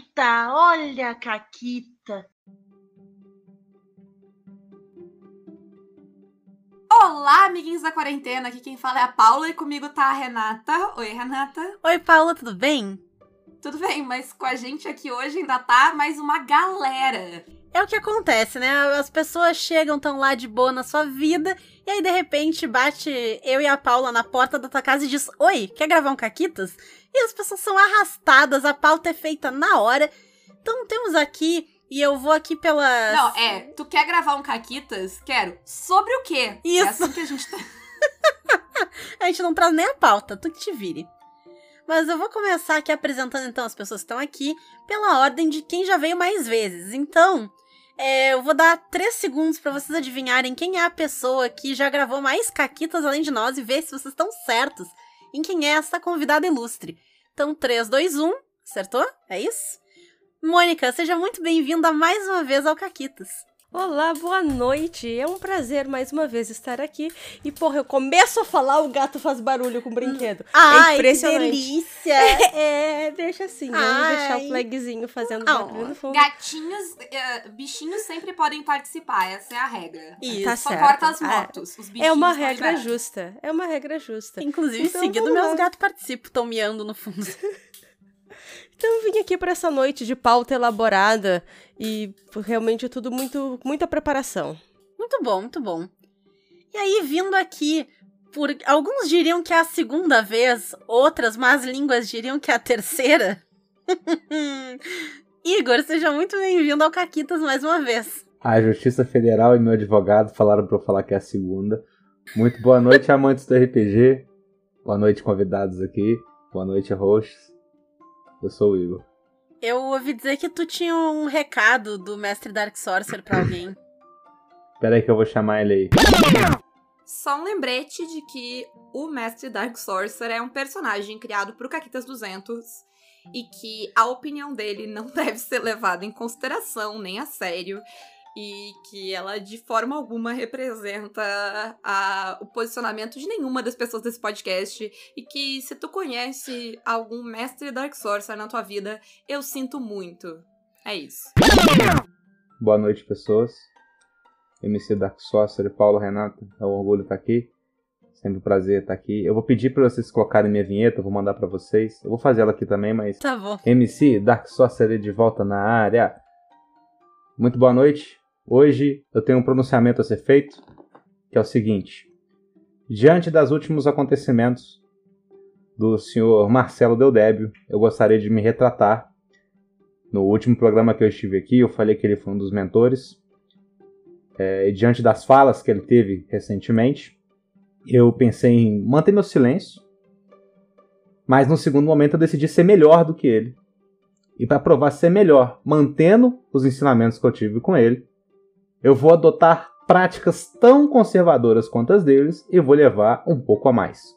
Caquita, olha a Caquita. Olá, amiguinhos da quarentena. Aqui quem fala é a Paula e comigo tá a Renata. Oi, Renata. Oi, Paula, tudo bem? Tudo bem, mas com a gente aqui hoje ainda tá mais uma galera. É o que acontece, né? As pessoas chegam, tão lá de boa na sua vida, e aí de repente bate eu e a Paula na porta da tua casa e diz: Oi, quer gravar um Caquitas? E as pessoas são arrastadas, a pauta é feita na hora. Então temos aqui, e eu vou aqui pela. Não, é, tu quer gravar um Caquitas? Quero. Sobre o quê? Isso. É assim que a gente tá. a gente não traz nem a pauta, tu que te vire. Mas eu vou começar aqui apresentando então as pessoas que estão aqui pela ordem de quem já veio mais vezes. Então, é, eu vou dar três segundos para vocês adivinharem quem é a pessoa que já gravou mais caquitas além de nós e ver se vocês estão certos em quem é essa convidada ilustre. Então, 3, 2, 1. Acertou? É isso? Mônica, seja muito bem-vinda mais uma vez ao Caquitas. Olá, boa noite. É um prazer mais uma vez estar aqui. E, porra, eu começo a falar, o gato faz barulho com o brinquedo. Ai, é impressionante. que delícia! É, é, deixa assim, vamos Ai. deixar o flagzinho fazendo Oh. barulho no fundo. Gatinhos, eh, bichinhos sempre podem participar, essa é a regra. Isso. Tá Só certo. corta as É. motos. Os bichinhos É uma regra justa. É uma regra justa. Inclusive, Então, seguido, vamos meus gatos participam, estão miando no fundo. Então eu vim aqui para essa noite de pauta elaborada e realmente é tudo muito muita preparação. Muito bom, muito bom. E aí, vindo aqui, por alguns diriam que é a segunda vez, outras más línguas diriam que é a terceira. Igor, seja muito bem-vindo ao Caquitas mais uma vez. A Justiça Federal e meu advogado falaram pra eu falar que é a segunda. Muito boa noite, amantes do RPG. Boa noite, convidados aqui. Boa noite, hosts. Eu sou o Igor. Eu ouvi dizer que tu tinha um recado do mestre Dark Sorcerer pra alguém. Pera aí que eu vou chamar ele aí. Só um lembrete de que o Mestre Dark Sorcerer é um personagem criado por Caquitas 200 e que a opinião dele não deve ser levada em consideração nem a sério e que ela de forma alguma representa a- o posicionamento de nenhuma das pessoas desse podcast e que se tu conhece algum Mestre Dark Sorcerer na tua vida, eu sinto muito. É isso. Boa noite, pessoas. MC Dark Sorcerer, Paulo Renato. É um orgulho estar aqui. Sempre um prazer estar aqui. Eu vou pedir pra vocês colocarem minha vinheta, eu vou mandar pra vocês. Eu vou fazer ela aqui também, mas Tá bom. MC Dark Sorcerer de volta na área. Muito boa noite. Hoje eu tenho um pronunciamento a ser feito, que é o seguinte: diante dos últimos acontecimentos do senhor Marcelo Deldébio, eu gostaria de me retratar. No último programa que eu estive aqui, eu falei que ele foi um dos mentores. É, diante das falas que ele teve recentemente, eu pensei em manter meu silêncio mas no segundo momento eu decidi ser melhor do que ele. E para provar ser melhor, mantendo os ensinamentos que eu tive com ele, eu vou adotar práticas tão conservadoras quanto as deles e vou levar um pouco a mais.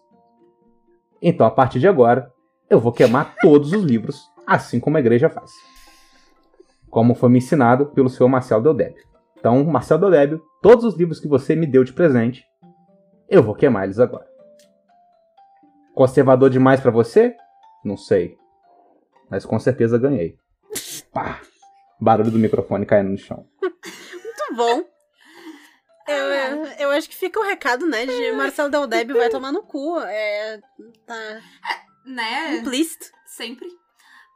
Então, a partir de agora, eu vou queimar todos os livros, assim como a igreja faz. Como foi me ensinado pelo senhor Marcelo Deldébio. Então, Marcelo Deldébio, todos os livros que você me deu de presente, eu vou queimar eles agora. Conservador demais pra você? Não sei. Mas com certeza ganhei. Pá. Barulho do microfone caindo no chão. Bom. Eu, eu, eu acho que fica o recado, né, de Marcelo Deldeb vai tomar no cu. É. Tá Né? implícito. Sempre.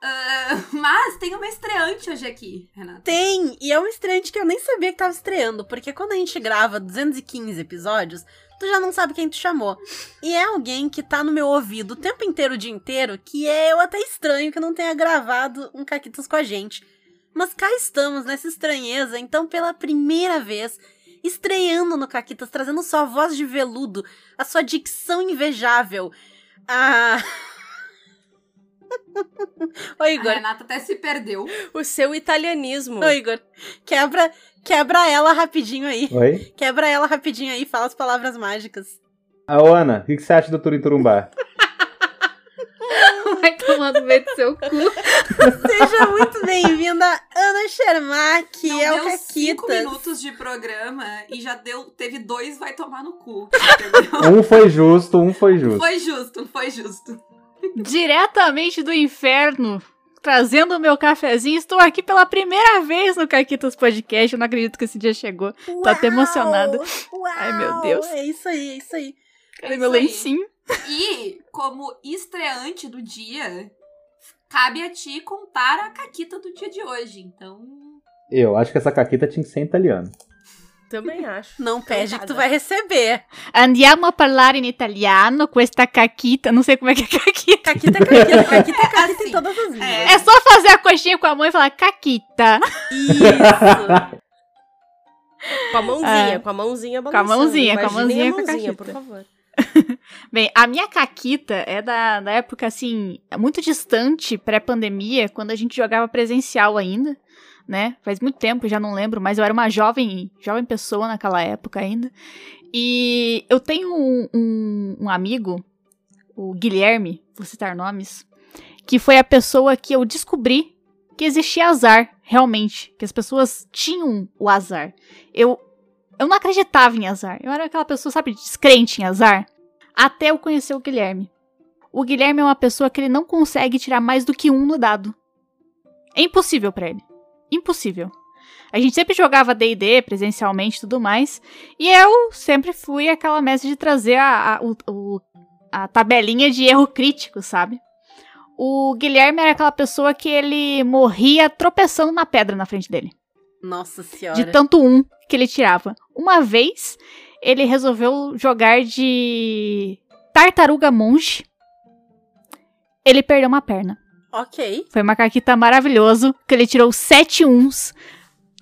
Ah, mas tem uma estreante hoje aqui, Renata. Tem! E é um estreante que eu nem sabia que tava estreando, porque quando a gente grava 215 episódios, tu já não sabe quem tu chamou. E é alguém que tá no meu ouvido o tempo inteiro, o dia inteiro, que é eu até estranho que não tenha gravado um Caquitas com a gente. Mas cá estamos, nessa estranheza, então pela primeira vez, estreando no Caquitas, trazendo sua voz de veludo, a sua dicção invejável, a... Ô, A Igor, Renata até se perdeu. O seu italianismo. Ô, Igor, quebra, quebra ela rapidinho aí. Oi? Quebra ela rapidinho aí, fala as palavras mágicas. A Ana, o que que você acha do Turim Turumbá? Vai tomar no meio do seu cu. Seja muito bem-vinda, Ana Shermack, Não é o deu cinco Caquitas. minutos de programa e já deu, teve dois vai tomar no cu. Entendeu? Um foi justo, um foi justo. foi justo, foi justo. Diretamente do inferno. trazendo o meu cafezinho. Estou aqui pela primeira vez no Caquitas Podcast. Eu não acredito que esse dia chegou. Tô até emocionada. Uau! Ai, meu Deus. É isso aí, é isso aí. Cadê É meu lencinho? E, como estreante do dia, cabe a ti contar a caquita do dia de hoje. Então. Eu acho que essa caquita tinha que ser em italiano. Também acho. Não pede que tu Cantada. vai receber. Andiamo a parlare in italiano questa caquita. Não sei como é que é caquita. Caquita é caquita, caquita é caquita Assim, em todas as línguas. é. É só fazer a coxinha com a mão e falar caquita. Isso. Com a mãozinha, É. com a mãozinha Com a balançando. mãozinha, com a Imaginem mãozinha com a mãozinha, caquita. por favor. Bem, a minha caquita é da, da época, assim, muito distante, pré-pandemia, quando a gente jogava presencial ainda, né? Faz muito tempo, já não lembro, mas eu era uma jovem, jovem pessoa naquela época ainda. E eu tenho um, um, um amigo, o Guilherme, vou citar nomes, que foi a pessoa que eu descobri que existia azar, realmente, que as pessoas tinham o azar. Eu, eu não acreditava em azar, eu era aquela pessoa, sabe, descrente em azar até eu conhecer o Guilherme. O Guilherme é uma pessoa que ele não consegue tirar mais do que um no dado. É impossível pra ele. Impossível. A gente sempre jogava D&D presencialmente e tudo mais, e eu sempre fui aquela mestre de trazer a, a, o- a tabelinha de erro crítico, sabe? O Guilherme era aquela pessoa que ele morria tropeçando na pedra na frente dele. Nossa senhora. De tanto um que ele tirava. Uma vez, ele resolveu jogar de tartaruga monge. Ele perdeu uma perna. Ok. Foi uma caquita maravilhoso, que ele tirou sete uns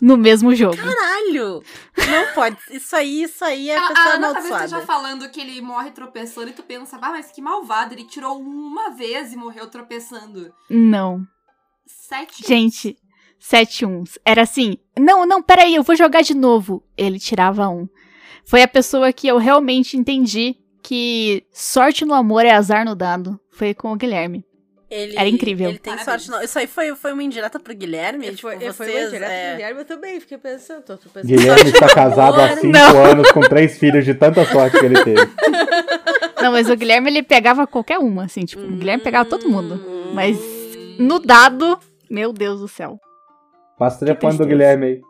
no mesmo jogo. Caralho! Não pode. Isso aí, isso aí é A, pessoa a Ana amaldiçoada. esteja falando que ele morre tropeçando e tu pensa, ah, mas que malvado, ele tirou um uma vez e morreu tropeçando. Não. Sete. Gente, sete uns. Era assim, não, não, peraí, eu vou jogar de novo. Ele tirava um. Foi a pessoa que eu realmente entendi que sorte no amor é azar no dado. Foi com o Guilherme. Ele, Era incrível. Ele tem Parabéns. sorte. Não. Isso aí foi, foi uma indireta pro Guilherme? tipo, Foi, vocês, foi uma direta é... pro Guilherme, eu também fiquei pensando. Tô, tô pensando. Guilherme está casado há cinco Não. anos com três filhos de tanta sorte que ele teve. Não, mas o Guilherme ele pegava qualquer uma, assim, tipo, o Guilherme pegava todo mundo. Hum. Mas no dado, meu Deus do céu. Passa o telefone do tristeza. Guilherme aí.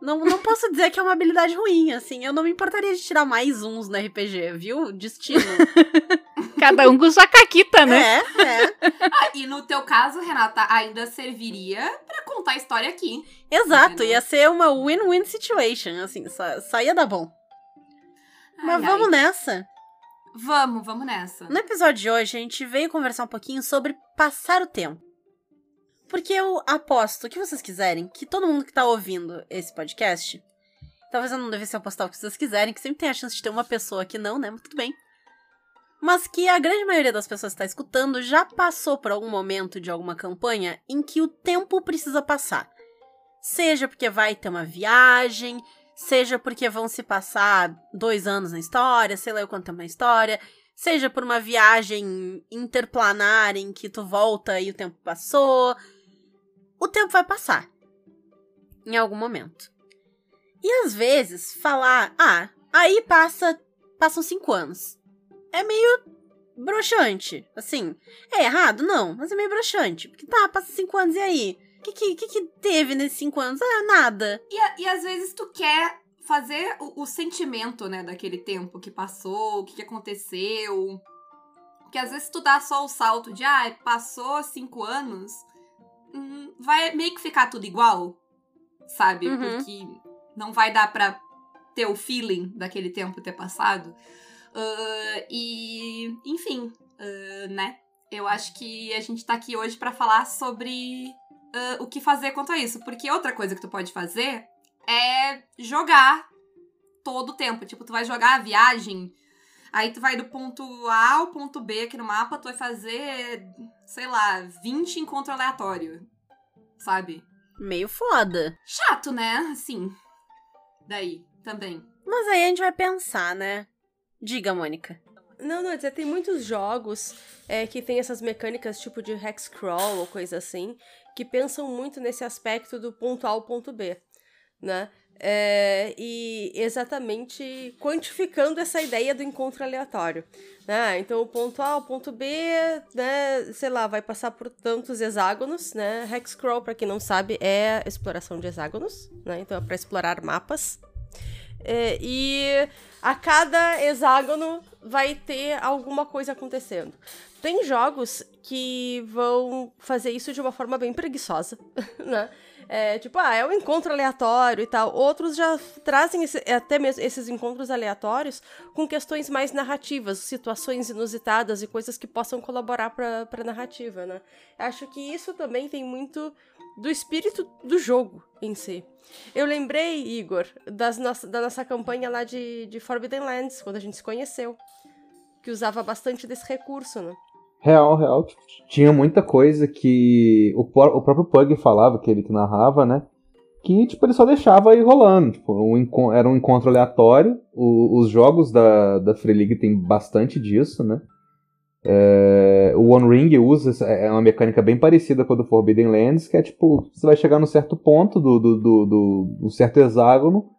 Não, não posso dizer que é uma habilidade ruim, assim. Eu não me importaria de tirar mais uns no RPG, viu? Destino. Cada um com sua caquita, né? é, é. Ah, e no teu caso, Renata, ainda serviria pra contar a história aqui. Exato, Entendeu? ia ser uma win-win situation, assim, só, só ia dar bom. Mas Ai, vamos ai. nessa. Vamos, vamos nessa. No episódio de hoje, a gente veio conversar um pouquinho sobre passar o tempo. Porque eu aposto, o que vocês quiserem, que todo mundo que tá ouvindo esse podcast, talvez eu não devesse apostar o que vocês quiserem, que sempre tem a chance de ter uma pessoa que não, né? Mas tudo bem. Mas que a grande maioria das pessoas que está escutando já passou por algum momento de alguma campanha em que o tempo precisa passar. Seja porque vai ter uma viagem, seja porque vão se passar dois anos na história, sei lá eu quanto tempo na história, seja por uma viagem interplanar em que tu volta e o tempo passou. O tempo vai passar. Em algum momento. E às vezes falar, ah, aí passa. Passam cinco anos. É meio broxante. Assim, é errado? Não, mas é meio broxante. Porque tá, passa cinco anos e aí? O que, que, que, teve nesses cinco anos? Ah, nada. E, e às vezes tu quer fazer o, o sentimento, né, daquele tempo que passou, o que, que aconteceu. Porque às vezes tu dá só o salto de, ah, passou cinco anos, hum, vai meio que ficar tudo igual, sabe? Uhum. Porque não vai dar pra ter o feeling daquele tempo ter passado. Ah, e, enfim, ah, né? Eu acho que a gente tá aqui hoje pra falar sobre ah, o que fazer quanto a isso. Porque outra coisa que tu pode fazer é jogar todo o tempo. Tipo, tu vai jogar a viagem, aí tu vai do ponto A ao ponto B aqui no mapa, tu vai fazer, sei lá, 20 encontros aleatórios. Sabe? Meio foda. Chato, né? Assim. Daí, também. Mas aí a gente vai pensar, né? Diga, Mônica. Não, não, dizer, tem muitos jogos é, que tem essas mecânicas tipo de hex crawl ou coisa assim, que pensam muito nesse aspecto do ponto A ao ponto B. né? É, e exatamente quantificando essa ideia do encontro aleatório. Né? Então, o ponto A, o ponto B, né, sei lá, vai passar por tantos hexágonos, né? Hexcrawl, para quem não sabe, é exploração de hexágonos, né? Então, é para explorar mapas. É, e a cada hexágono vai ter alguma coisa acontecendo. Tem jogos que vão fazer isso de uma forma bem preguiçosa, né? É, tipo, ah, é um encontro aleatório e tal. Outros já trazem esse, até mesmo esses encontros aleatórios com questões mais narrativas, situações inusitadas e coisas que possam colaborar para a narrativa, né? Acho que isso também tem muito do espírito do jogo em si. Eu lembrei, Igor, das no da nossa campanha lá de, de Forbidden Lands, quando a gente se conheceu, que usava bastante desse recurso, né? Real, real. Tinha muita coisa que o, o próprio Pug falava, que ele que narrava, né? Que, tipo, ele só deixava ir rolando. Tipo, um, era um encontro aleatório. O, os jogos da, da Free League tem bastante disso, né? É, o One Ring usa é uma mecânica bem parecida com a do Forbidden Lands, que é tipo, você vai chegar num certo ponto do, do, do, do, do certo hexágono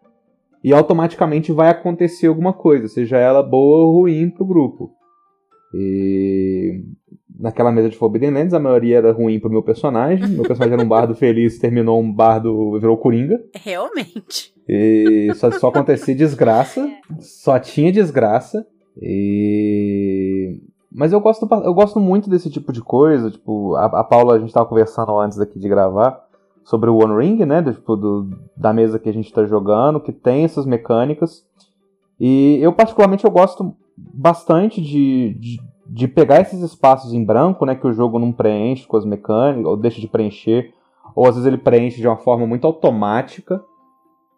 e automaticamente vai acontecer alguma coisa, seja ela boa ou ruim pro grupo. E naquela mesa de Forbidden Lands, a maioria era ruim pro meu personagem. Meu personagem era um bardo feliz, terminou um bardo, virou coringa. Realmente. E só, só acontecia desgraça. Só tinha desgraça. E. Mas eu gosto, eu gosto muito desse tipo de coisa. Tipo, a, a Paula, a gente tava conversando antes aqui de gravar sobre o One Ring, né? Do, tipo, do, da mesa que a gente tá jogando, que tem essas mecânicas. E eu, particularmente, eu gosto bastante de, de, de, pegar esses espaços em branco, né, que o jogo não preenche com as mecânicas, ou deixa de preencher, ou às vezes ele preenche de uma forma muito automática,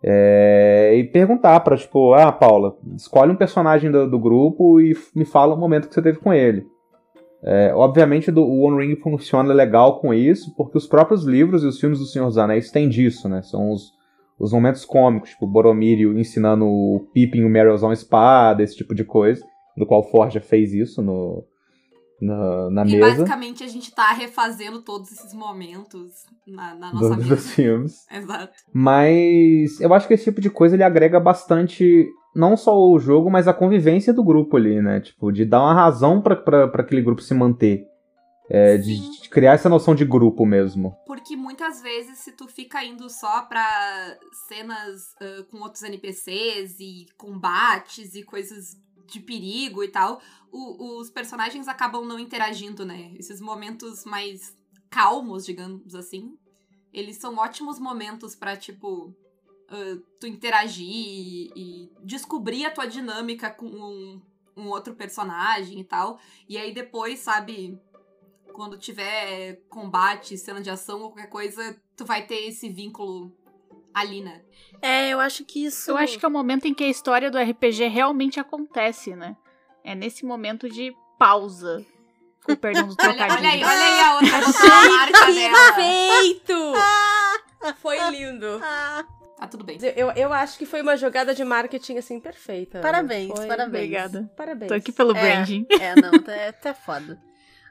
é, e perguntar para tipo, ah, Paula, escolhe um personagem do, do, grupo e me fala o momento que você teve com ele. É, obviamente do, o One Ring funciona legal com isso, porque os próprios livros e os filmes do Senhor dos Anéis têm disso, né? São os, os momentos cômicos, tipo Boromir ensinando o Pippin e o Merry a usar uma espada, esse tipo de coisa, do qual Forja fez isso no, na, na e mesa. basicamente a gente tá refazendo todos esses momentos na, na nossa do, mesa. dos filmes. Exato. Mas eu acho que esse tipo de coisa ele agrega bastante não só o jogo, mas a convivência do grupo ali, né? Tipo, de dar uma razão para aquele grupo se manter. É, de, de, criar essa noção de grupo mesmo. Porque muitas vezes, se tu fica indo só pra cenas uh, com outros NPCs e combates e coisas de perigo e tal, o, os personagens acabam não interagindo, né? Esses momentos mais calmos, digamos assim, eles são ótimos momentos para tipo, uh, tu interagir e, e, descobrir a tua dinâmica com um, um outro personagem e tal. E aí depois, sabe, quando tiver combate, cena de ação ou qualquer coisa, tu vai ter esse vínculo ali, né? É, eu acho que isso. Eu acho que é o momento em que a história do RPG realmente acontece, né? É nesse momento de pausa. Com o perdão do Olha, trocadilho. olha aí, olha aí a outra marca dela. Perfeito! Foi lindo. Tá tudo bem. Eu, eu acho que foi uma jogada de marketing, assim, perfeita. Parabéns, Foi- parabéns. Obrigada. Parabéns. Tô aqui pelo É. branding. É, não, tá, é até foda.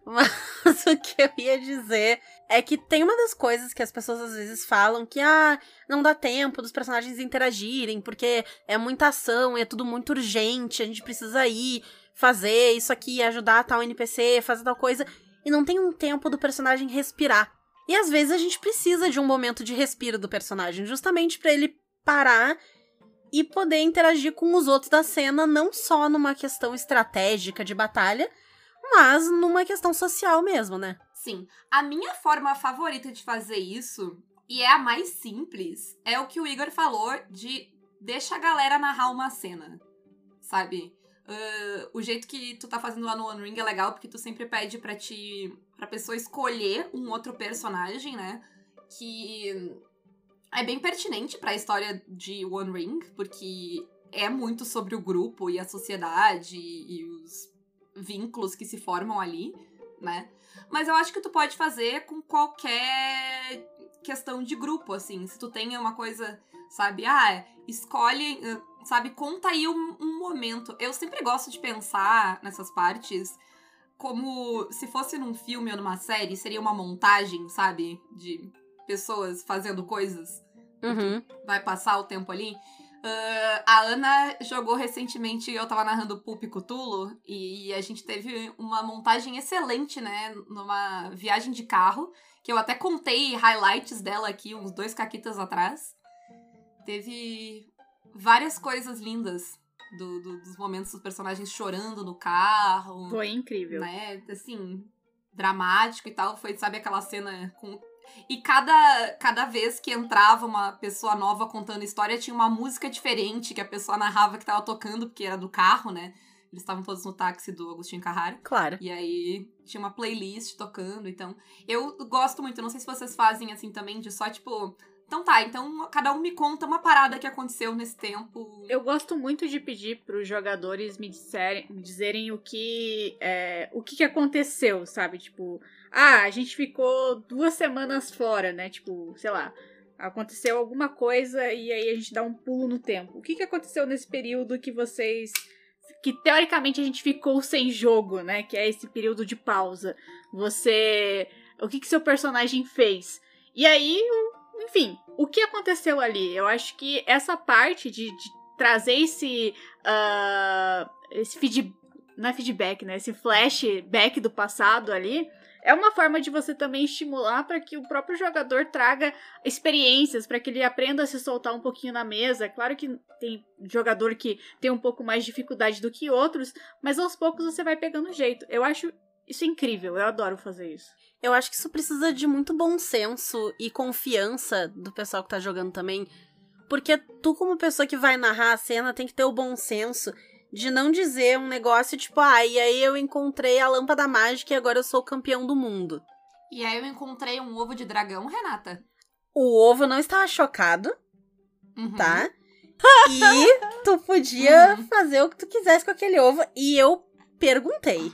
Mas o que eu ia dizer é que tem uma das coisas que as pessoas às vezes falam que, ah, não dá tempo dos personagens interagirem, porque é muita ação é tudo muito urgente, a gente precisa ir fazer isso aqui, ajudar tal NPC, fazer tal coisa, e não tem um tempo do personagem respirar. E às vezes a gente precisa de um momento de respiro do personagem, justamente pra ele parar e poder interagir com os outros da cena, não só numa questão estratégica de batalha, mas numa questão social mesmo, né? Sim. A minha forma favorita de fazer isso, e é a mais simples, é o que o Igor falou de deixa a galera narrar uma cena. Sabe? Ah, o jeito que tu tá fazendo lá no One Ring é legal, porque tu sempre pede pra ti. pra pessoa escolher um outro personagem, né? Que é bem pertinente pra história de One Ring, porque é muito sobre o grupo e a sociedade e os vínculos que se formam ali, né? Mas eu acho que tu pode fazer com qualquer questão de grupo, assim. Se tu tem uma coisa, sabe? Ah, escolhe, eh, sabe? Conta aí um, um momento. Eu sempre gosto de pensar nessas partes como se fosse num filme ou numa série, seria uma montagem, sabe? De pessoas fazendo coisas, Uhum. vai passar o tempo ali. Ah, a Ana jogou recentemente, eu tava narrando Pulp Cthulhu, e a gente teve uma montagem excelente, né, numa viagem de carro, que eu até contei highlights dela aqui, uns dois caquitas atrás. Teve várias coisas lindas do- do- dos momentos dos personagens chorando no carro Foi incrível. né, assim, dramático e tal, foi, sabe, aquela cena com... E cada, cada vez que entrava uma pessoa nova contando história, tinha uma música diferente que a pessoa narrava que tava tocando, porque era do carro, né? Eles estavam todos no táxi do Agostinho Carraro. Claro. E aí tinha uma playlist tocando, então. Eu gosto muito, não sei se vocês fazem assim também, de só tipo. Então tá, então cada um me conta uma parada que aconteceu nesse tempo. Eu gosto muito de pedir para os jogadores me, disserem, me dizerem o que é, o que, que aconteceu, sabe? Tipo, ah, a gente ficou duas semanas fora, né? Tipo, sei lá, aconteceu alguma coisa e aí a gente dá um pulo no tempo. O que, que aconteceu nesse período que vocês. Que teoricamente a gente ficou sem jogo, né? Que é esse período de pausa. Você. O que, que seu personagem fez? E aí, enfim, o que aconteceu ali? Eu acho que essa parte de, de trazer esse. ah, esse feed, não é feedback, né? Esse flashback do passado ali. É uma forma de você também estimular para que o próprio jogador traga experiências, para que ele aprenda a se soltar um pouquinho na mesa. Claro que tem jogador que tem um pouco mais de dificuldade do que outros, mas aos poucos você vai pegando jeito. Eu acho isso incrível, eu adoro fazer isso. Eu acho que isso precisa de muito bom senso e confiança do pessoal que tá jogando também. Porque tu, como pessoa que vai narrar a cena, tem que ter o bom senso de não dizer um negócio tipo, ah, e aí eu encontrei a lâmpada mágica e agora eu sou o campeão do mundo. E aí eu encontrei um ovo de dragão, Renata. O ovo não estava chocado, Uhum. tá? E tu podia Uhum. fazer o que tu quisesse com aquele ovo. E eu perguntei.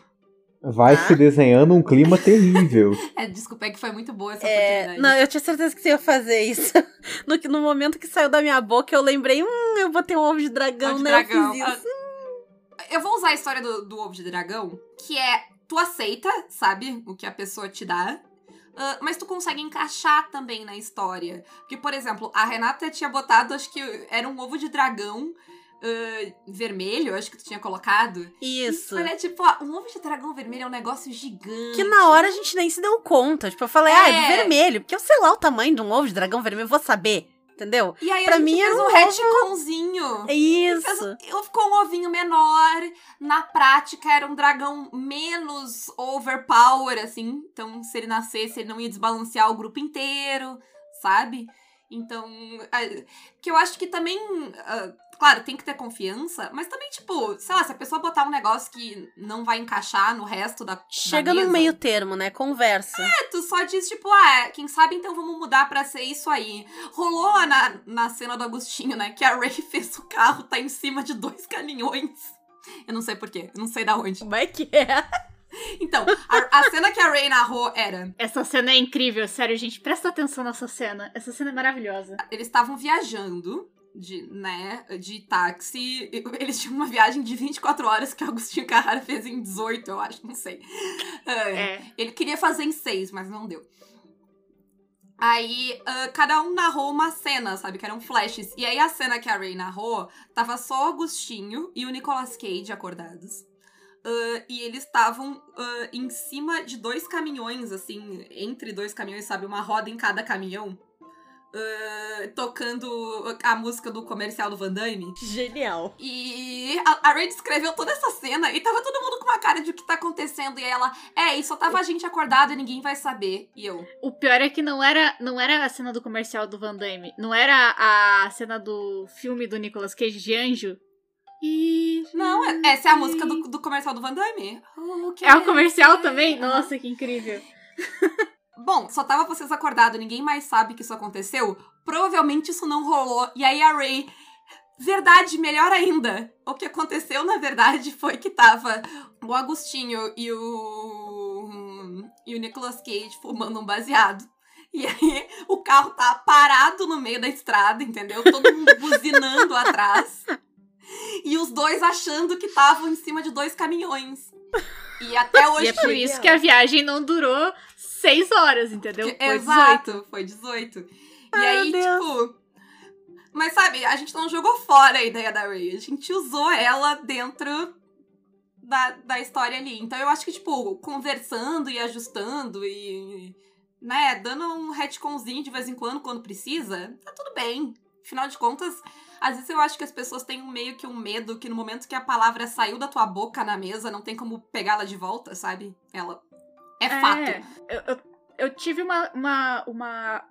Vai Tá. se desenhando um clima terrível. É, desculpa, é que foi muito boa essa É, não, eu tinha certeza que você ia fazer isso. No, que- no momento que saiu da minha boca, eu lembrei, hum, eu botei um ovo de dragão, Ovo de né? dragão. Eu fiz isso. Eu vou usar a história do, do ovo de dragão, que é tu aceita, sabe, o que a pessoa te dá. ah, mas tu consegue encaixar também na história. Porque, por exemplo, a Renata tinha botado, acho que era um ovo de dragão ah, vermelho, acho que tu tinha colocado. Isso. Olha, tipo, ó, um ovo de dragão vermelho é um negócio gigante. Que na hora a gente nem se deu conta. Tipo, eu falei, ah, é de É. vermelho. Porque eu sei lá o tamanho de um ovo de dragão vermelho, eu vou saber. Entendeu? E aí pra mim fez era um um retconzinho. Fez- isso. eu- ficou um ovinho menor. Na prática, era um dragão menos overpower, assim. Então, se ele nascesse, ele não ia desbalancear o grupo inteiro, sabe? Então, que eu acho que também. ah, claro, tem que ter confiança, mas também, tipo, sei lá, se a pessoa botar um negócio que não vai encaixar no resto da. Chega da mesa, meio termo, né? Conversa. é, tu só diz, tipo, ah, quem sabe então vamos mudar pra ser isso aí. Rolou na, na cena do Agostinho, né? Que a Ray fez o carro tá em cima de dois caminhões. Eu não sei porquê, eu não sei da onde. Como é que é? Então, a, a cena que a Ray narrou era: Essa cena é incrível, sério, gente. Presta atenção nessa cena. Essa cena é maravilhosa. eles estavam viajando. De, né, de táxi. Eles tinham uma viagem de 24 horas que o Agostinho Carrara fez em 18, eu acho, não sei. É. É. Ele queria fazer em seis, mas não deu. Aí, ah, cada um narrou uma cena, sabe? Que eram flashes. E aí, a cena que a Ray narrou, tava só o Agostinho e o Nicolas Cage acordados. Ah, e eles estavam ah, em cima de dois caminhões, assim, entre dois caminhões, sabe? Uma roda em cada caminhão. Ah, tocando a música do comercial do Van Damme. Genial. E a, a Ray descreveu toda essa cena e tava todo mundo com uma cara de o que tá acontecendo. E aí ela, é, e só tava a gente acordado e ninguém vai saber. E eu, O pior é que não era, não era a cena do comercial do Van Damme. Não era a cena do filme do Nicolas Cage de Anjo. E... não, é- essa é a música do, do comercial do Van Damme. Ok. É o comercial também? Nossa, que incrível. Bom, só tava vocês acordados, ninguém mais sabe que isso aconteceu. Provavelmente isso não rolou. E aí a Ray. Verdade, melhor ainda. O que aconteceu, na verdade, foi que tava o Agostinho e o. e o Nicolas Cage fumando um baseado. E aí o carro tá parado no meio da estrada, entendeu? Todo mundo buzinando atrás. E os dois achando que estavam em cima de dois caminhões. E até hoje. E é por isso que a viagem não durou seis horas, entendeu? Foi 18. Exato, foi 18. E Ai, aí, tipo, Mas sabe, a gente não jogou fora a ideia da Ray. A gente usou ela dentro da, da história ali. Então eu acho que, tipo, conversando e ajustando e. né, dando um retconzinho de vez em quando, quando precisa, tá tudo bem. Afinal de contas, às vezes eu acho que as pessoas têm meio que um medo que no momento que a palavra saiu da tua boca na mesa, não tem como pegá-la de volta, sabe? Ela. É, fato. Eu, eu, eu tive uma, uma, uma,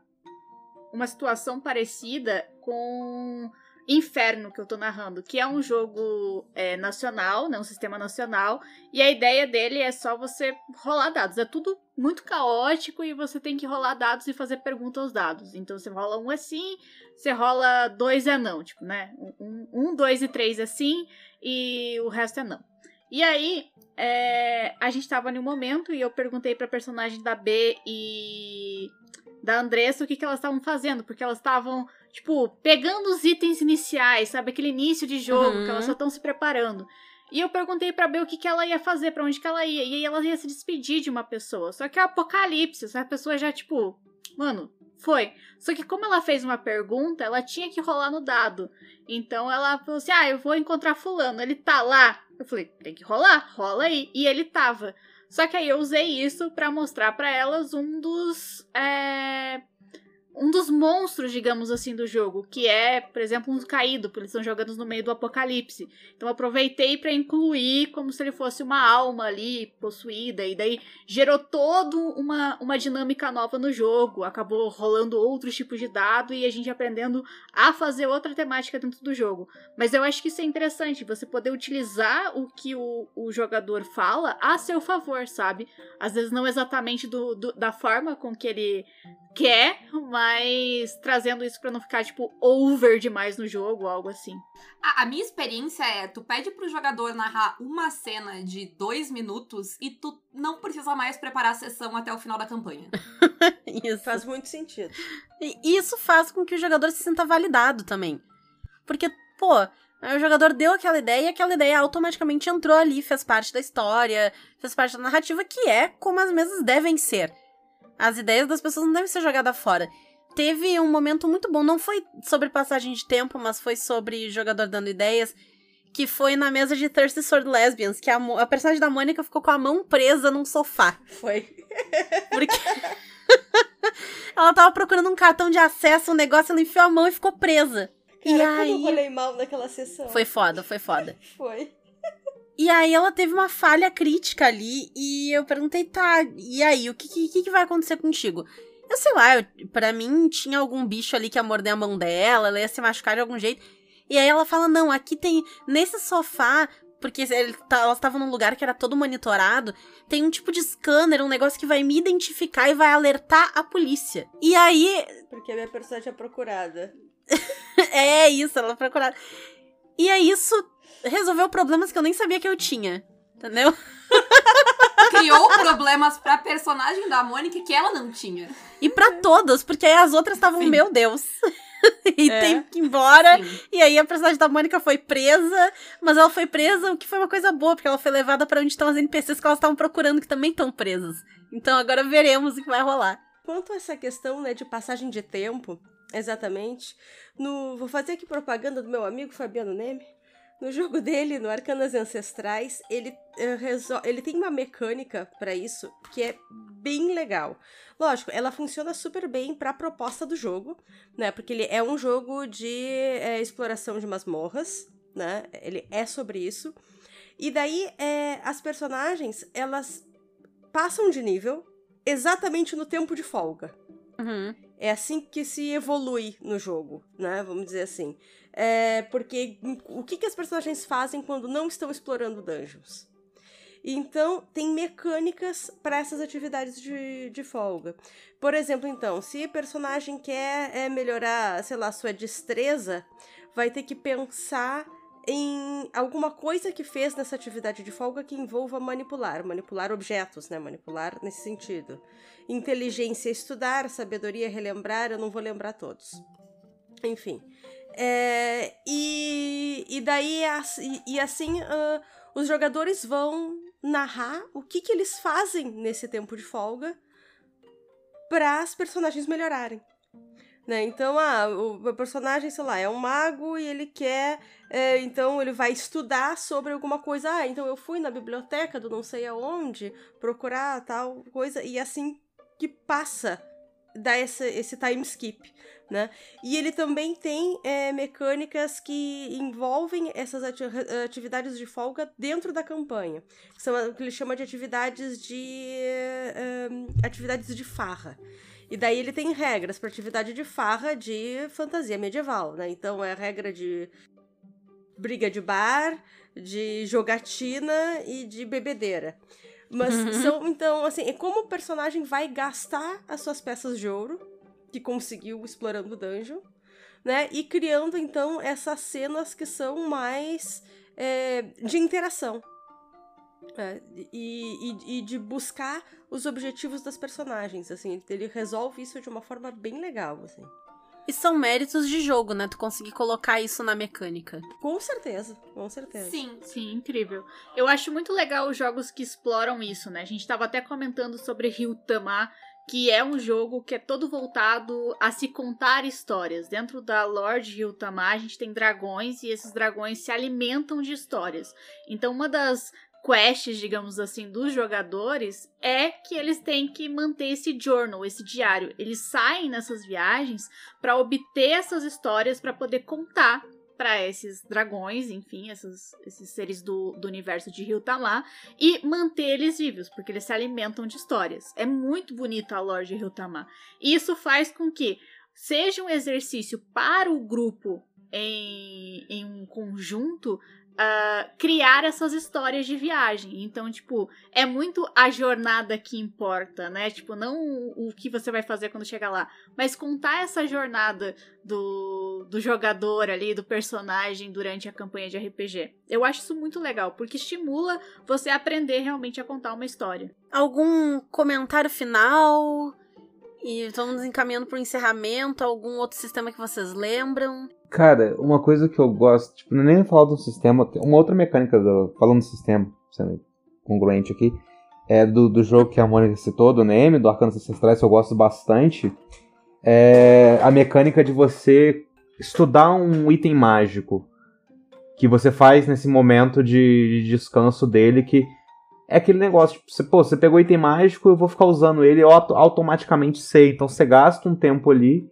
uma situação parecida com Inferno, que eu tô narrando, que é um jogo é, nacional, né, um sistema nacional, e a ideia dele é só você rolar dados. É tudo muito caótico e você tem que rolar dados e fazer perguntas aos dados. Então você rola um assim, você rola dois é não, tipo, né? Um, um dois e três assim, e o resto é não. E aí, é, a gente tava em um momento e eu perguntei pra personagem da B e da Andressa o que, que elas estavam fazendo, porque elas estavam, tipo, pegando os itens iniciais, sabe? Aquele início de jogo, Uhum. que elas só estão se preparando. E eu perguntei pra B o que, que ela ia fazer, pra onde que ela ia. E aí ela ia se despedir de uma pessoa. Só que é o apocalipse, essa pessoa já, tipo, mano, foi. Só que como ela fez uma pergunta, ela tinha que rolar no dado. Então ela falou assim: ah, eu vou encontrar fulano, ele tá lá. Eu falei, tem que rolar, rola aí. E ele tava. Só que aí eu usei isso pra mostrar pra elas um dos. é, Um dos monstros, digamos assim, do jogo, que é, por exemplo, um caído, porque eles estão jogando no meio do apocalipse. Então aproveitei pra incluir como se ele fosse uma alma ali possuída, e daí gerou toda uma, uma dinâmica nova no jogo. Acabou rolando outros tipos de dado e a gente aprendendo a fazer outra temática dentro do jogo. Mas eu acho que isso é interessante, você poder utilizar o que o, o jogador fala a seu favor, sabe? Às vezes não exatamente do, do- da forma com que ele quer, mas trazendo isso pra não ficar, tipo, over demais no jogo, algo assim. A, a minha experiência é, tu pede pro jogador narrar uma cena de dois minutos e tu não precisa mais preparar a sessão até o final da campanha. Isso. Faz muito sentido. E isso faz com que o jogador se sinta validado também. Porque, pô, aí o jogador deu aquela ideia e aquela ideia automaticamente entrou ali, fez parte da história, fez parte da narrativa, que é como as mesas devem ser. As ideias das pessoas não devem ser jogadas fora. Teve um momento muito bom, não foi sobre passagem de tempo, mas foi sobre jogador dando ideias, que foi na mesa de Thirsty Sword Lesbians, que a, a personagem da Mônica ficou com a mão presa num sofá. Foi. Porque ela tava procurando um cartão de acesso, um negócio, ela enfiou a mão e ficou presa. Cara, e como eu aí. rolei mal naquela sessão. Foi foda, foi foda. Foi. E aí ela teve uma falha crítica ali e eu perguntei, tá, e aí, o que, que, que vai acontecer contigo? Eu sei lá, eu, pra mim tinha algum bicho ali que ia morder a mão dela, ela ia se machucar de algum jeito. E aí ela fala, não, aqui tem, nesse sofá, porque ele tá- elas estavam num lugar que era todo monitorado, tem um tipo de scanner, um negócio que vai me identificar e vai alertar a polícia. E aí, Porque a minha personagem é procurada. é isso, ela procurava. E aí isso resolveu problemas que eu nem sabia que eu tinha. Entendeu? Criou problemas pra personagem da Mônica que ela não tinha. E pra todas, porque aí as outras estavam, meu Deus. e É. tem que ir embora. Sim. E aí a personagem da Mônica foi presa, mas ela foi presa, o que foi uma coisa boa, porque ela foi levada pra onde estão as NPCs que elas estavam procurando, que também estão presas. Então agora veremos o que vai rolar. Quanto a essa questão, né, de passagem de tempo, exatamente, no vou fazer aqui propaganda do meu amigo Fabiano Neme. No jogo dele, no Arcanas Ancestrais, ele, eh, ele tem uma mecânica pra isso que é bem legal. Lógico, ela funciona super bem pra proposta do jogo, né? Porque ele é um jogo de eh, exploração de masmorras, né? Ele é sobre isso. E daí, eh, as personagens, elas passam de nível exatamente no tempo de folga. Uhum. É assim que se evolui no jogo, né? Vamos dizer assim. É porque o que, que as personagens fazem quando não estão explorando dungeons? Então, tem mecânicas para essas atividades de, de folga. Por exemplo, então, se a personagem quer é, melhorar, sei lá, sua destreza, vai ter que pensar em alguma coisa que fez nessa atividade de folga que envolva manipular, manipular objetos, né? Manipular nesse sentido. Inteligência, estudar, sabedoria, relembrar, eu não vou lembrar todos. Enfim. É, e, e daí, e, e assim, ah, os jogadores vão narrar o que, que eles fazem nesse tempo de folga para as personagens melhorarem. Né? Então, ah, o personagem, sei lá, é um mago e ele quer. é, então, ele vai estudar sobre alguma coisa. Ah, então eu fui na biblioteca do não sei aonde procurar tal coisa. E assim que passa, dá essa, esse time skip. Né? E ele também tem é, mecânicas que envolvem essas ati- atividades de folga dentro da campanha. Que são o que ele chama de atividades de. eh, atividades de farra. E daí ele tem regras para atividade de farra de fantasia medieval, né? Então é a regra de briga de bar, de jogatina e de bebedeira. Mas são, então, assim, é como o personagem vai gastar as suas peças de ouro que conseguiu explorando o dungeon, né? E criando, então, essas cenas que são mais é, de interação. É, e, e, e de buscar os objetivos das personagens, assim, ele resolve isso de uma forma bem legal, assim. E são méritos de jogo, né? Tu conseguir colocar isso na mecânica. Com certeza, com certeza. Sim. Sim, incrível. Eu acho muito legal os jogos que exploram isso, né? A gente tava até comentando sobre Ryutama, que é um jogo que é todo voltado a se contar histórias. Dentro da Lord Ryutama, a gente tem dragões e esses dragões se alimentam de histórias. Então, uma das quests, digamos assim, dos jogadores é que eles têm que manter esse journal, esse diário. Eles saem nessas viagens para obter essas histórias para poder contar para esses dragões, enfim, esses, esses seres do, do universo de Ryutama e manter eles vivos, porque eles se alimentam de histórias. É muito bonita a lore de Ryutama. E isso faz com que seja um exercício para o grupo em, em um conjunto ah, criar essas histórias de viagem. Então, tipo, é muito a jornada que importa, né? Tipo, não o, o que você vai fazer quando chegar lá, mas contar essa jornada do, do jogador ali, do personagem durante a campanha de RPG. Eu acho isso muito legal, porque estimula você a aprender realmente a contar uma história. Algum comentário final? E estamos encaminhando pro encerramento. Algum outro sistema que vocês lembram? Cara, uma coisa que eu gosto, tipo, não é nem falar do sistema, tem uma outra mecânica, do, falando do sistema, sendo congruente aqui, é do, do jogo que a Mônica citou, do NM, do Arcanos Ancestrais, que eu gosto bastante, é a mecânica de você estudar um item mágico que você faz nesse momento de, de descanso dele, que é aquele negócio, tipo, você, pô, você pegou item mágico, eu vou ficar usando ele, eu auto- automaticamente sei, então você gasta um tempo ali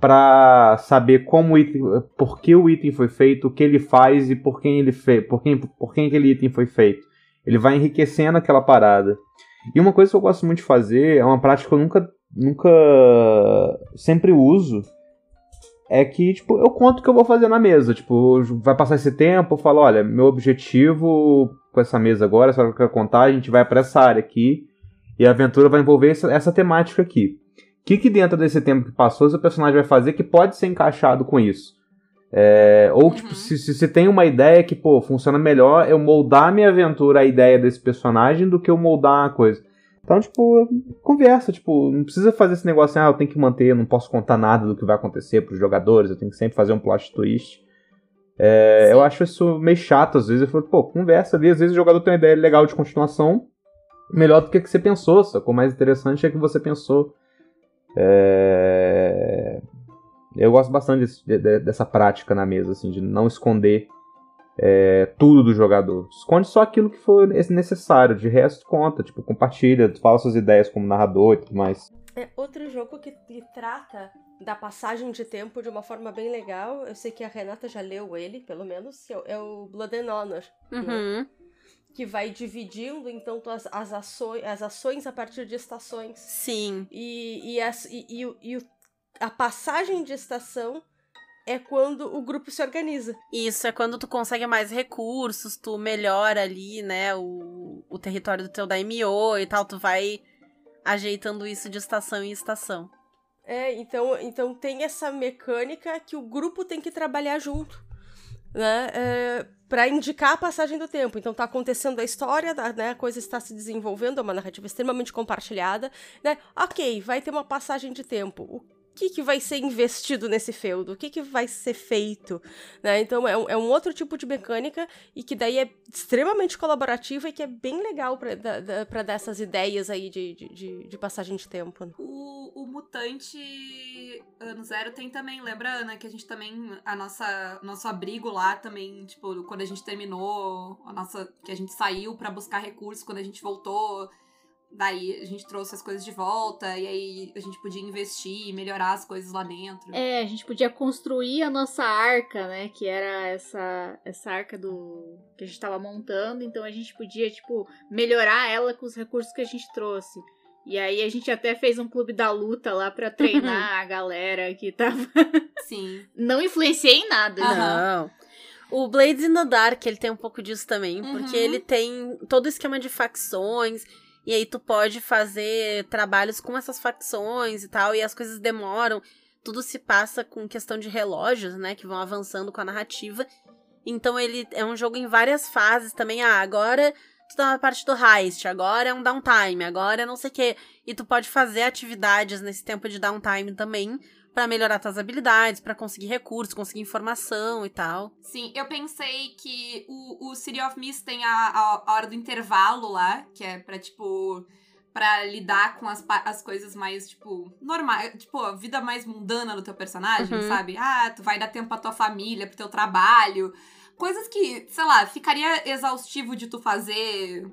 para saber como item, por que o item foi feito, o que ele faz e por quem ele fez, por quem, por quem aquele item foi feito. Ele vai enriquecendo aquela parada. E uma coisa que eu gosto muito de fazer, é uma prática que eu nunca, nunca sempre uso, é que, tipo, eu conto o que eu vou fazer na mesa. Tipo, vai passar esse tempo, eu falo, olha, meu objetivo com essa mesa agora, essa hora que eu contar, a gente vai para essa área aqui, e a aventura vai envolver essa, essa temática aqui. O que, que dentro desse tempo que passou, seu personagem vai fazer que pode ser encaixado com isso? É, ou, tipo, se, se você tem uma ideia que, pô, funciona melhor eu moldar minha aventura à ideia desse personagem do que eu moldar a coisa. Então, tipo, conversa, tipo, não precisa fazer esse negócio assim, ah, eu tenho que manter, não posso contar nada do que vai acontecer pros jogadores, eu tenho que sempre fazer um plot twist. É, eu acho isso meio chato às vezes. Eu falo, pô, conversa ali, às vezes o jogador tem uma ideia legal de continuação, melhor do que, que você pensou, sacou? O mais interessante é que você pensou. É... Eu gosto bastante desse- de- de- dessa prática na mesa, assim, de não esconder é, tudo do jogador. Esconde só aquilo que for necessário, de resto conta, tipo, compartilha, fala suas ideias como narrador e tudo mais. É outro jogo que, que trata da passagem de tempo de uma forma bem legal. Eu sei que a Renata já leu ele, pelo menos, é o- é o Blood and Honor. Uhum. Que vai dividindo, então, as, as, ações, as ações a partir de estações. Sim. E, e, as- e- e e a passagem de estação é quando o grupo se organiza. Isso é quando tu consegue mais recursos, tu melhora ali, né, o, o território do teu daimyo e tal, tu vai ajeitando isso de estação em estação. É, então, então tem essa mecânica que o grupo tem que trabalhar junto, né? É, para indicar a passagem do tempo. Então tá acontecendo a história, né? A coisa está se desenvolvendo, é uma narrativa extremamente compartilhada, né? Ok, vai ter uma passagem de tempo. O que, que vai ser investido nesse feudo, o que, que vai ser feito, né? Então é um, é um outro tipo de mecânica e que daí é extremamente colaborativa e que é bem legal pra dar essas ideias aí de, de, de, passagem de tempo. né? O, o Mutante Ano Zero tem também, lembra, Ana, que a gente também, a nossa, nosso abrigo lá também, tipo, quando a gente terminou, a nossa, que a gente saiu pra buscar recursos, quando a gente voltou, daí a gente trouxe as coisas de volta, e aí a gente podia investir e melhorar as coisas lá dentro. É, a gente podia construir a nossa arca, né? Que era essa, essa arca do que a gente tava montando. Então a gente podia, tipo, melhorar ela com os recursos que a gente trouxe. E aí a gente até fez um clube da luta lá pra treinar a galera que tava. Sim. Não influenciei em nada. Aham. Não. O Blades in the Dark, ele tem um pouco disso também, porque Uhum. ele tem todo o esquema de facções, e aí tu pode fazer trabalhos com essas facções e tal, e as coisas demoram. Tudo se passa com questão de relógios, né, que vão avançando com a narrativa. Então ele é um jogo em várias fases também. Ah, agora tu tá na parte do heist, agora é um downtime, agora é não sei o quê. E tu pode fazer atividades nesse tempo de downtime também, pra melhorar tuas habilidades, pra conseguir recursos, conseguir informação e tal. Sim, eu pensei que o, o City of Mist tem a, a, a hora do intervalo lá, que é pra, tipo, pra lidar com as, as coisas mais, tipo, normais, tipo, a vida mais mundana do teu personagem, Uhum. sabe? Ah, tu vai dar tempo pra tua família, pro teu trabalho. Coisas que, sei lá, ficaria exaustivo de tu fazer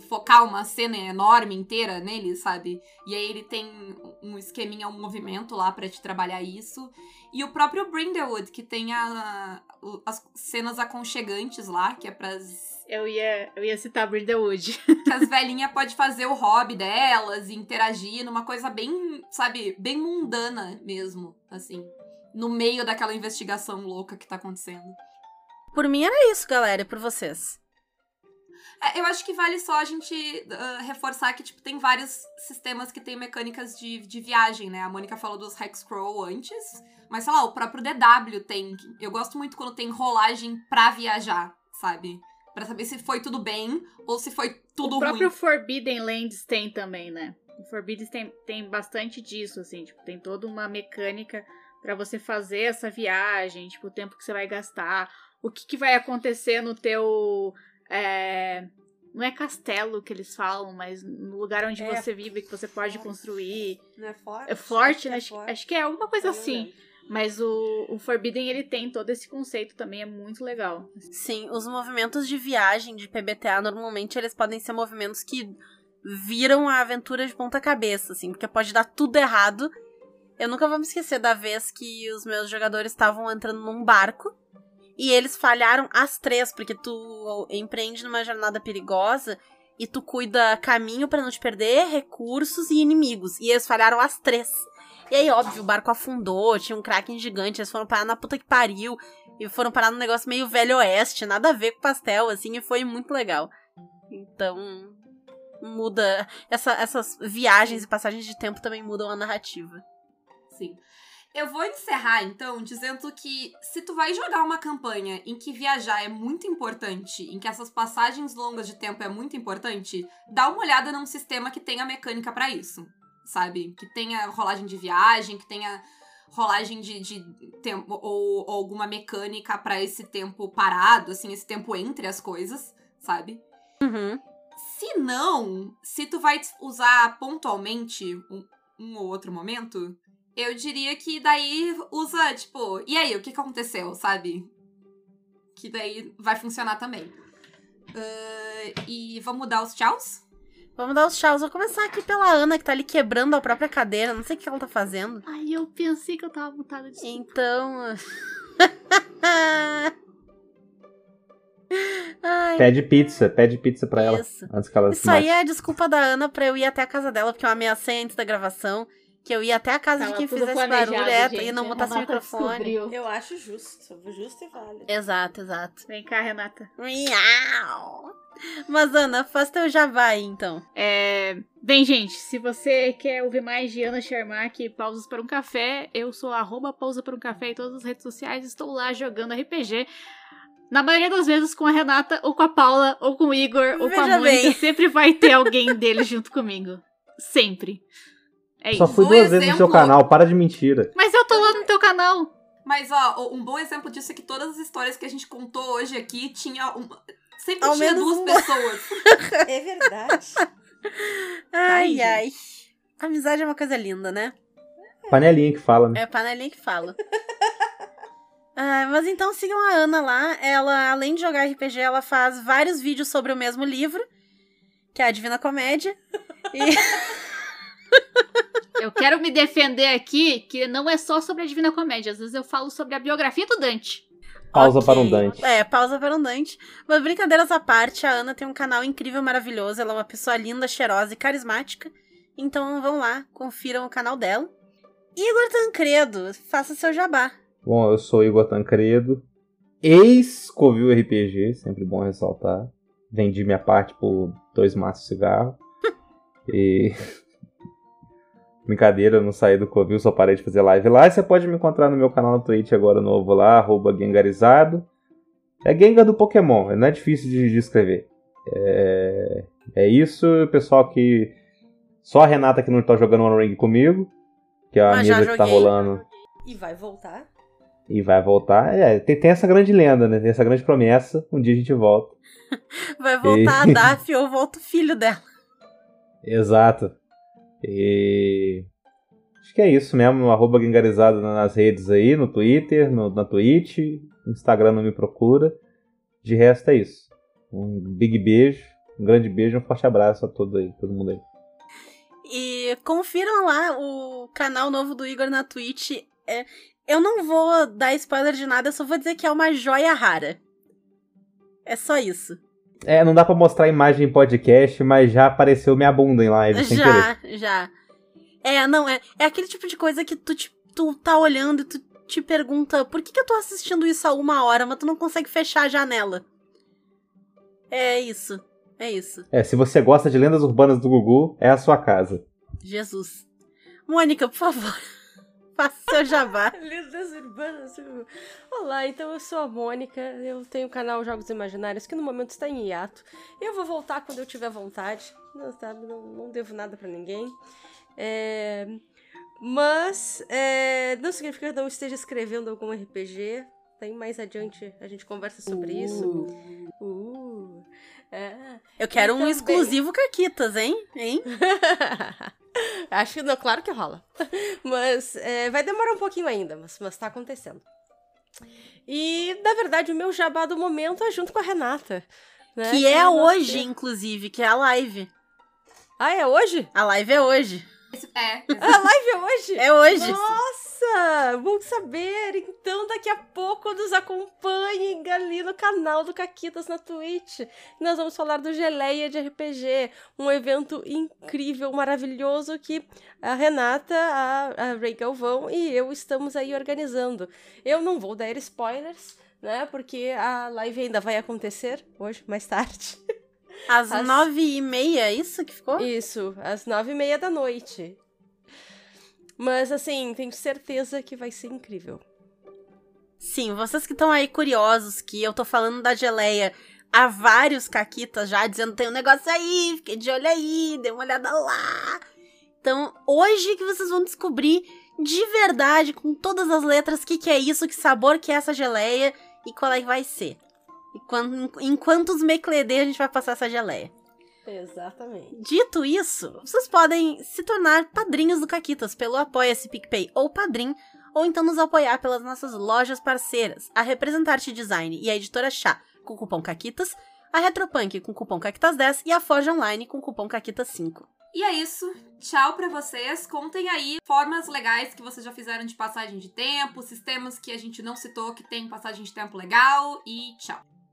focar uma cena enorme inteira nele, sabe? E aí ele tem um esqueminha, um movimento lá pra te trabalhar isso. E o próprio Brindlewood, que tem a, as cenas aconchegantes lá, que é pras. Eu ia, eu ia citar Brindlewood. que as velhinhas podem fazer o hobby delas e interagir numa coisa bem, sabe, bem mundana mesmo, assim. No meio daquela investigação louca que tá acontecendo. Por mim era isso, galera, e por vocês. É, eu acho que vale só a gente ah, reforçar que, tipo, tem vários sistemas que tem mecânicas de, de viagem, né? A Mônica falou dos Hexcrawl antes, mas, sei lá, o próprio DW tem. Eu gosto muito quando tem rolagem pra viajar, sabe? Pra saber se foi tudo bem ou se foi tudo o próprio ruim. Forbidden Lands tem também, né? O Forbidden tem, tem bastante disso, assim, tipo, tem toda uma mecânica pra você fazer essa viagem, tipo, o tempo que você vai gastar, o que, que vai acontecer no teu. É, não é castelo que eles falam, mas no lugar onde É, você vive, que você pode construir. Não é forte? É forte, né? Acho, acho que é alguma coisa assim. Mas o, o Forbidden, ele tem todo esse conceito também, é muito legal. Sim, os movimentos de viagem de PBTA, normalmente, eles podem ser movimentos que viram a aventura de ponta cabeça, assim, porque pode dar tudo errado. Eu nunca vou me esquecer da vez que os meus jogadores estavam entrando num barco e eles falharam as três, porque tu empreende numa jornada perigosa e tu cuida caminho pra não te perder, recursos e inimigos. E eles falharam as três. E aí, óbvio, o barco afundou, tinha um kraken gigante, eles foram parar na puta que pariu. E foram parar num negócio meio velho oeste, nada a ver com pastel, assim, e foi muito legal. Então, muda. Essa, essas viagens e passagens de tempo também mudam a narrativa. Sim. Eu vou encerrar, então, dizendo que se tu vai jogar uma campanha em que viajar é muito importante, em que essas passagens longas de tempo é muito importante, dá uma olhada num sistema que tenha mecânica pra isso, sabe? Que tenha rolagem de viagem, que tenha rolagem de, de tempo ou, ou alguma mecânica pra esse tempo parado, assim, esse tempo entre as coisas, sabe? Uhum. Se não, se tu vai usar pontualmente um, um ou outro momento, eu diria que daí usa, tipo, e aí, o que aconteceu, sabe? Que daí vai funcionar também. Ah, e vamos dar os tchauz? Vamos dar os tchauz. Vou começar aqui pela Ana, que tá ali quebrando a própria cadeira. Não sei o que ela tá fazendo. Ai, eu pensei que eu tava mutada de Então. Ai, Pede pizza, pede pizza pra ela. isso. Antes que ela se Isso aí é a desculpa da Ana pra eu ir até a casa dela, porque eu ameacei antes da gravação. Que eu ia até a casa de Tava quem tudo fizesse barulho é, gente. e não botasse o microfone. descobriu. Eu acho justo. Justo e válido. Exato, exato. Vem cá, Renata. Miau. Mas, Ana, faz teu jabá aí, então. É... Bem, gente, se você quer ouvir mais de Ana Shermack, Pausas para um Café, eu sou arroba Pausa para um Café em todas as redes sociais, estou lá jogando RPG. Na maioria das vezes com a Renata, ou com a Paula, ou com o Igor, ou com a Veja Mônica, bem. sempre vai ter alguém deles junto comigo. Sempre. É Só fui Bom duas vezes no seu exemplo. canal, para de mentira. Mas eu tô lá no teu canal. Mas, ó, um bom exemplo disso é que todas as histórias que a gente contou hoje aqui tinha uma. Sempre Ao tinha menos duas uma. pessoas. É verdade. Ai, ai. Amizade é uma coisa linda, né? Panelinha que fala, né? É panelinha que fala. Ah, mas então sigam a Ana lá. Ela, além de jogar RPG, ela faz vários vídeos sobre o mesmo livro, que é a Divina Comédia. E Eu quero me defender aqui que não é só sobre a Divina Comédia. Às vezes eu falo sobre a biografia do Dante. Pausa Ok. para um Dante. É, pausa para um Dante. Mas brincadeiras à parte, a Ana tem um canal incrível, maravilhoso. Ela é uma pessoa linda, cheirosa e carismática. Então vão lá, confiram o canal dela. Igor Tancredo, faça seu jabá. Bom, eu sou Igor Tancredo, ex-Covil RPG, sempre bom ressaltar. Vendi minha parte por dois maços de cigarro. e. Brincadeira, eu não saí do Covil, só parei de fazer live lá. E você pode me encontrar no meu canal no Twitch agora novo lá, arroba Gengarizado. É Gengar do Pokémon, não é difícil de, de escrever. É, é isso, pessoal que. Só a Renata que não tá jogando One Ring comigo. Que é a Mas já mesa que tá rolando E vai voltar. e vai voltar. É, tem, tem essa grande lenda, né? Tem essa grande promessa. Um dia a gente volta. Vai voltar a Daphne ou volta o filho dela. Exato. E. Acho que é isso mesmo. Arroba Gengarizado nas redes aí, no Twitter, no, na Twitch. Instagram não me procura. De resto é isso. Um big beijo. Um grande beijo, um forte abraço a todo aí, todo mundo aí. E confiram lá o canal novo do Igor na Twitch. É, eu não vou dar spoiler de nada, eu só vou dizer que é uma joia rara. É só isso. É, não dá pra mostrar a imagem em podcast, mas já apareceu minha bunda em live sem querer. Já, já. É, não, é, é aquele tipo de coisa que tu, te- tu tá olhando e tu te pergunta por que, que eu tô assistindo isso há uma hora, mas tu não consegue fechar a janela. É isso. É isso. É, se você gosta de lendas urbanas do Gugu, é a sua casa. Jesus. Mônica, por favor. Faça seu jabá. Lendas urbanas. Olá, então eu sou a Mônica, eu tenho o canal Jogos Imaginários, que no momento está em hiato. Eu vou voltar quando eu tiver vontade, não, sabe, não, não devo nada pra ninguém. É, Mas é, não significa que eu não esteja escrevendo algum RPG. Tem mais adiante, a gente conversa sobre isso. Uh, é. Eu quero um também. exclusivo Caquitas, hein? Hein? Acho que não, claro que rola. Mas é, vai demorar um pouquinho ainda, mas, mas tá acontecendo. E, na verdade, o meu jabá do momento é junto com a Renata. né? Que é a nossa- hoje, inclusive, que é a live. Ah, é hoje? A live é hoje. É, A live é hoje? É hoje. Nossa, bom saber. Então, daqui a pouco nos acompanhem ali no canal do Caquitas na Twitch. Nós vamos falar do Geleia de RPG, um evento incrível, maravilhoso que a Renata, a, a Ray Galvão e eu estamos aí organizando. Eu não vou dar spoilers, né? Porque a live ainda vai acontecer hoje, mais tarde. Às As- nove e meia, é isso que ficou? Isso, às nove e meia da noite. Mas, assim, tenho certeza que vai ser incrível. Sim, vocês que estão aí curiosos, que eu tô falando da geleia há vários caquitas já, dizendo tem um negócio aí, fiquei de olho aí, dê uma olhada lá. Então, hoje que vocês vão descobrir de verdade, com todas as letras, o que, que é isso, que sabor que é essa geleia e qual é que vai ser. E quan- em quantos mecledê a gente vai passar essa geleia. Exatamente. Dito isso, vocês podem se tornar padrinhos do Caquitas pelo Apoia-se PicPay ou Padrim, ou então nos apoiar pelas nossas lojas parceiras, a Representarte Design e a Editora Chá, com o cupom CAQUITAS, a Retropunk com o cupom CAQUITAS10 e a Forge Online com o cupom CAQUITAS5. E é isso. Tchau pra vocês. Contem aí formas legais que vocês já fizeram de passagem de tempo, sistemas que a gente não citou que tem passagem de tempo legal e tchau.